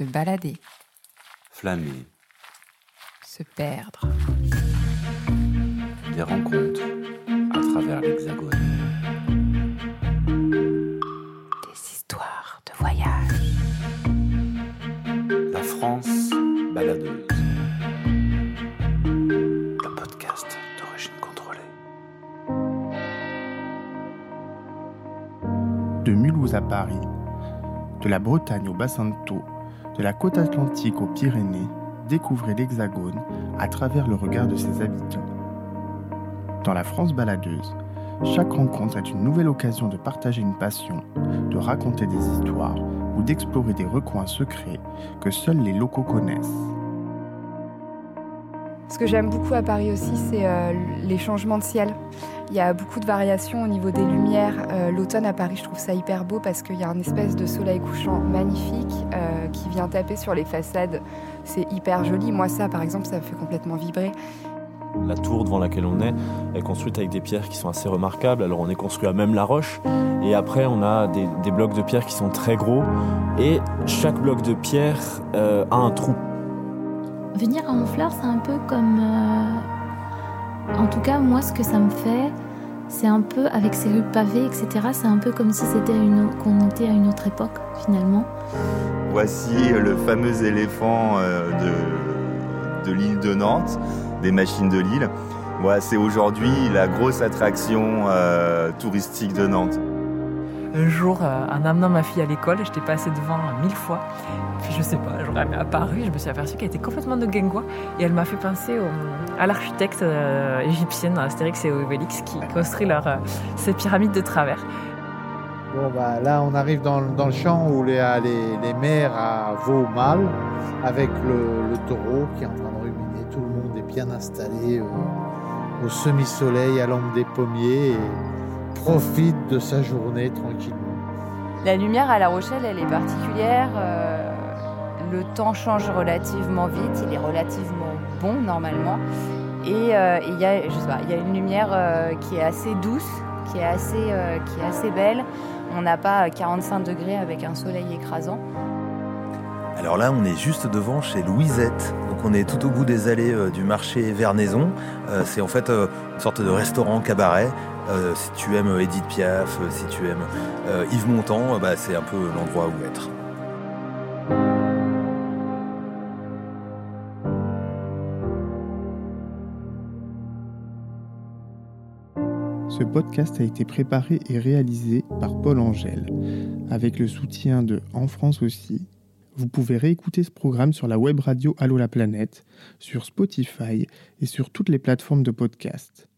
Se balader. Flâner. Se perdre. Des rencontres à travers l'Hexagone. Des histoires de voyage. La France baladeuse. Le podcast d'origine contrôlée. De Mulhouse à Paris, de la Bretagne au bassin de Thau, de la côte atlantique aux Pyrénées, découvrez l'Hexagone à travers le regard de ses habitants. Dans la France baladeuse, chaque rencontre est une nouvelle occasion de partager une passion, de raconter des histoires ou d'explorer des recoins secrets que seuls les locaux connaissent. Ce que j'aime beaucoup à Paris aussi, c'est euh, les changements de ciel. Il y a beaucoup de variations au niveau des lumières. Euh, L'automne à Paris, je trouve ça hyper beau parce qu'il y a un espèce de soleil couchant magnifique euh, qui vient taper sur les façades. C'est hyper joli. Moi, ça, par exemple, ça me fait complètement vibrer. La tour devant laquelle on est est construite avec des pierres qui sont assez remarquables. Alors on est construit à même la roche et après on a des, des blocs de pierre qui sont très gros et chaque bloc de pierre euh, a un trou. Venir à Honfleur, c'est un peu comme... euh, En tout cas, moi, ce que ça me fait, c'est un peu, avec ces rues pavées, etc., c'est un peu comme si c'était une, qu'on était à une autre époque, finalement. Voici le fameux éléphant euh, de, de l'île de Nantes, des machines de l'île. Voilà, c'est aujourd'hui la grosse attraction euh, touristique de Nantes. Un jour, euh, en amenant ma fille à l'école, j'étais passée devant euh, mille fois. Puis je sais pas, j'aurais à Paris, je me suis aperçue qu'elle était complètement de Guingois. Et elle m'a fait penser à l'architecte euh, égyptienne Astérix et Obélix qui construit leur, euh, ces pyramides de travers. Bon, bah, là, on arrive dans, le- champ où il y a les, les mères à veau mâle, avec le, taureau qui est en train de ruminer. Tout le monde est bien installé euh, au semi-soleil, à l'ombre des pommiers, profite de sa journée tranquillement. La lumière à La Rochelle, elle est particulière. euh, le temps change relativement vite, il est relativement bon normalement. Et euh, il y, a, je sais pas, il y a une lumière euh, qui est assez douce, qui est assez, euh, qui est assez belle. On n'a pas 45 degrés avec un soleil écrasant. Alors là, on est juste devant chez Louisette. Donc on est tout au bout des allées euh, du marché Vernaison. Euh, c'est en fait euh, une sorte de restaurant cabaret. Euh, si tu aimes Edith Piaf, euh, si tu aimes euh, Yves Montand, euh, bah, c'est un peu l'endroit où être. Ce podcast a été préparé et réalisé par Paul Angèle, avec le soutien de En France aussi. Vous pouvez réécouter ce programme sur la web radio Allo la planète, sur Spotify et sur toutes les plateformes de podcast.